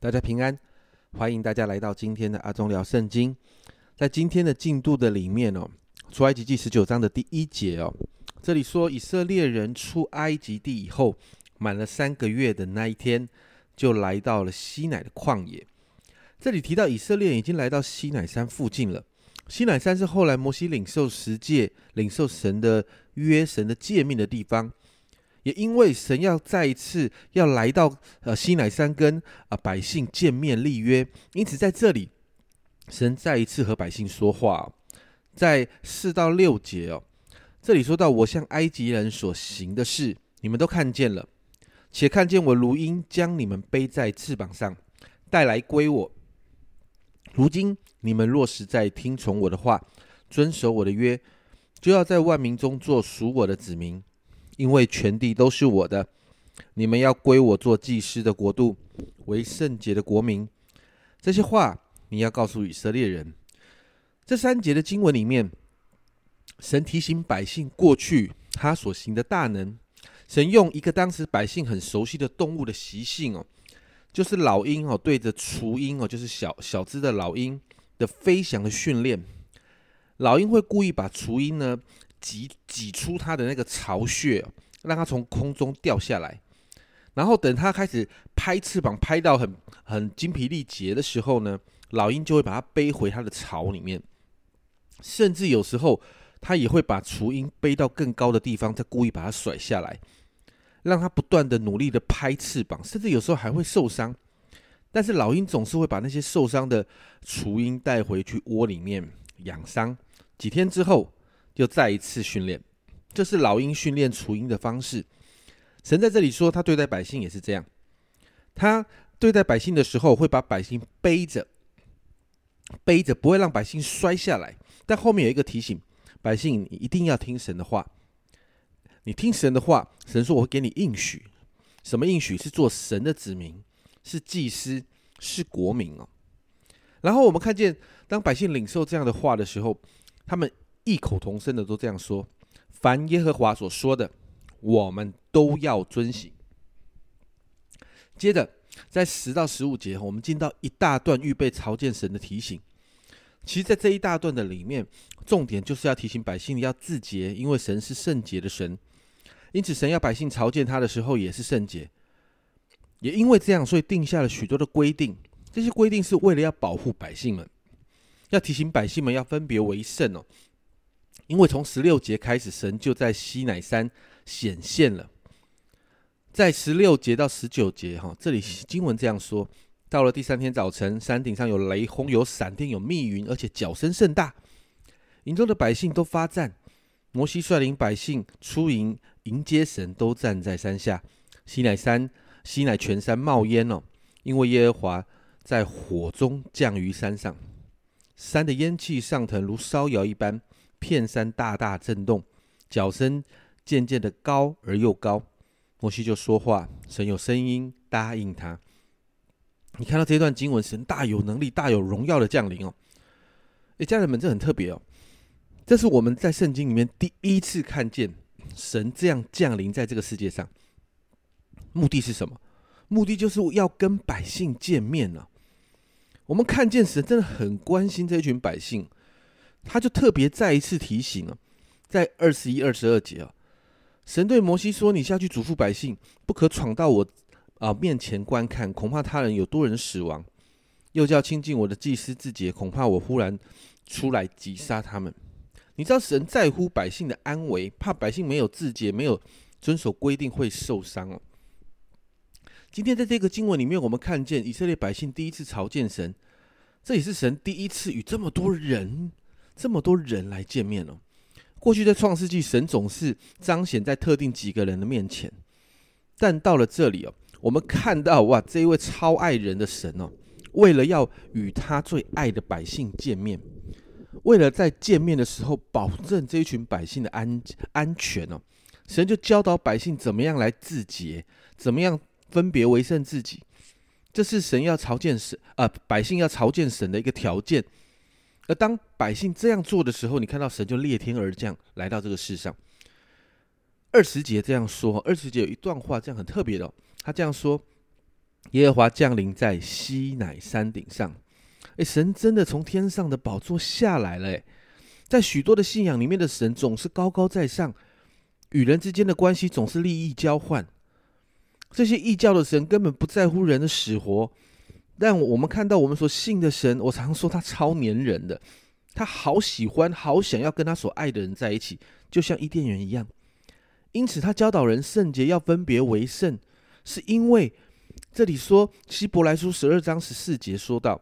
大家平安，欢迎大家来到今天的阿忠聊圣经。在今天的进度的里面哦，出埃及记十九章的第一节哦，这里说以色列人出埃及地以后，满了三个月的那一天，就来到了西乃的旷野。这里提到以色列已经来到西乃山附近了。西乃山是后来摩西领受十诫、领受神的约、神的诫命的地方。也因为神要再一次要来到呃西乃山跟啊百姓见面立约，因此在这里，神再一次和百姓说话，在四到六节哦，这里说到我向埃及人所行的事，你们都看见了，且看见我如鹰将你们背在翅膀上带来归我。如今你们若实在听从我的话，遵守我的约，就要在万民中做属我的子民。因为全地都是我的，你们要归我做祭司的国度，为圣洁的国民。这些话你要告诉以色列人。这三节的经文里面，神提醒百姓过去他所行的大能。神用一个当时百姓很熟悉的动物的习性哦，就是老鹰哦，对着雏鹰哦，就是小小只的老鹰的飞翔的训练。老鹰会故意把雏鹰呢。挤挤出它的那个巢穴，让它从空中掉下来，然后等它开始拍翅膀，拍到很很精疲力竭的时候呢，老鹰就会把它背回它的巢里面，甚至有时候它也会把雏鹰背到更高的地方，再故意把它甩下来，让它不断的努力的拍翅膀，甚至有时候还会受伤，但是老鹰总是会把那些受伤的雏鹰带回去窝里面养伤，几天之后。又再一次训练，这是老鹰训练雏鹰的方式。神在这里说，他对待百姓也是这样。他对待百姓的时候，会把百姓背着，背着不会让百姓摔下来。但后面有一个提醒：百姓，一定要听神的话。你听神的话，神说我会给你应许。什么应许？是做神的子民，是祭司，是国民哦。然后我们看见，当百姓领受这样的话的时候，他们。异口同声的都这样说：“凡耶和华所说的，我们都要遵行。”接着，在十到十五节，我们进到一大段预备朝见神的提醒。其实，在这一大段的里面，重点就是要提醒百姓要自洁，因为神是圣洁的神，因此神要百姓朝见他的时候也是圣洁。也因为这样，所以定下了许多的规定。这些规定是为了要保护百姓们，要提醒百姓们要分别为圣哦。因为从十六节开始，神就在西乃山显现了。在十六节到十九节，哈，这里经文这样说：到了第三天早晨，山顶上有雷轰，有闪电，有密云，而且脚声甚大。营中的百姓都发战。摩西率领百姓出营迎接神，都站在山下。西乃山，西乃全山冒烟哦，因为耶和华在火中降于山上，山的烟气上腾，如烧窑一般。片山大大震动，脚声渐渐的高而又高。摩西就说话，神有声音答应他。你看到这段经文，神大有能力、大有荣耀的降临哦。诶，家人们，这很特别哦。这是我们在圣经里面第一次看见神这样降临在这个世界上。目的是什么？目的就是要跟百姓见面呢。我们看见神真的很关心这群百姓。他就特别再一次提醒了，在二十一、二十二节啊，神对摩西说：“你下去嘱咐百姓，不可闯到我啊面前观看，恐怕他人有多人死亡；又叫亲近我的祭司自洁，恐怕我忽然出来击杀他们。”你知道神在乎百姓的安危，怕百姓没有自洁、没有遵守规定会受伤哦。今天在这个经文里面，我们看见以色列百姓第一次朝见神，这也是神第一次与这么多人。这么多人来见面了。过去在创世纪，神总是彰显在特定几个人的面前，但到了这里哦，我们看到哇，这一位超爱人的神哦，为了要与他最爱的百姓见面，为了在见面的时候保证这一群百姓的安安全哦，神就教导百姓怎么样来自洁，怎么样分别为圣自己，这是神要朝见神啊，百姓要朝见神的一个条件。而当百姓这样做的时候，你看到神就裂天而降，来到这个世上。二十节这样说，二十节有一段话这样很特别的，他这样说：耶和华降临在西乃山顶上。诶，神真的从天上的宝座下来了。诶，在许多的信仰里面的神总是高高在上，与人之间的关系总是利益交换。这些异教的神根本不在乎人的死活。但我们看到我们所信的神，我常说他超粘人的，他好喜欢、好想要跟他所爱的人在一起，就像伊甸园一样。因此，他教导人圣洁要分别为圣，是因为这里说希伯来书十二章十四节说到：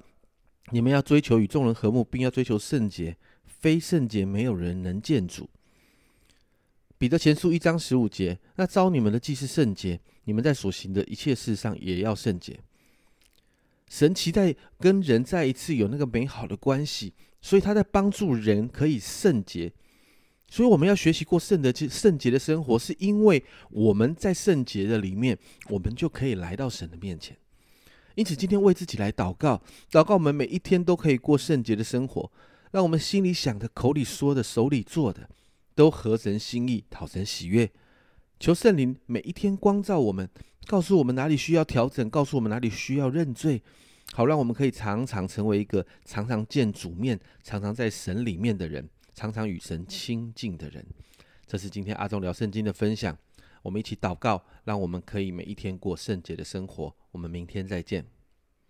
你们要追求与众人和睦，并要追求圣洁，非圣洁没有人能见主。彼得前书一章十五节：那招你们的既是圣洁，你们在所行的一切事上也要圣洁。神期待跟人再一次有那个美好的关系，所以他在帮助人可以圣洁。所以我们要学习过圣的、圣洁的生活，是因为我们在圣洁的里面，我们就可以来到神的面前。因此，今天为自己来祷告，祷告我们每一天都可以过圣洁的生活，让我们心里想的、口里说的、手里做的，都合神心意、讨神喜悦。求圣灵每一天光照我们。告诉我们哪里需要调整，告诉我们哪里需要认罪，好让我们可以常常成为一个常常见主面、常常在神里面的人，常常与神亲近的人。这是今天阿忠聊圣经的分享，我们一起祷告，让我们可以每一天过圣洁的生活。我们明天再见。